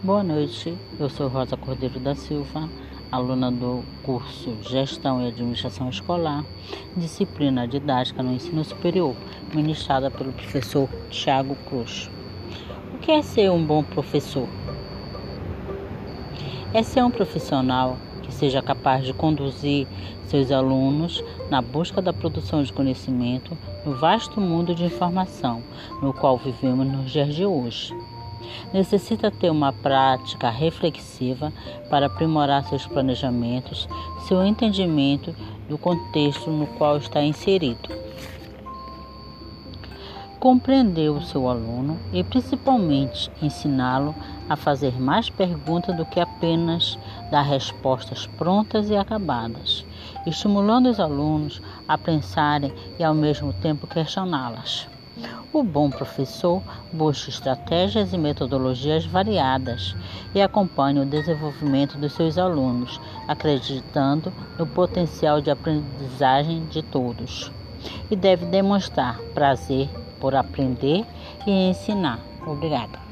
Boa noite, eu sou Rosa Cordeiro da Silva, aluna do curso Gestão e Administração Escolar, disciplina didática no ensino superior, ministrada pelo professor Tiago Cruz. O que é ser um bom professor? É ser um profissional que seja capaz de conduzir seus alunos na busca da produção de conhecimento no vasto mundo de informação no qual vivemos nos dias de hoje. Necessita ter uma prática reflexiva para aprimorar seus planejamentos, seu entendimento do contexto no qual está inserido compreender o seu aluno e principalmente ensiná-lo a fazer mais perguntas do que apenas dar respostas prontas e acabadas, estimulando os alunos a pensarem e ao mesmo tempo questioná-las. O bom professor busca estratégias e metodologias variadas e acompanha o desenvolvimento dos seus alunos, acreditando no potencial de aprendizagem de todos. E deve demonstrar prazer por aprender e ensinar. Obrigada.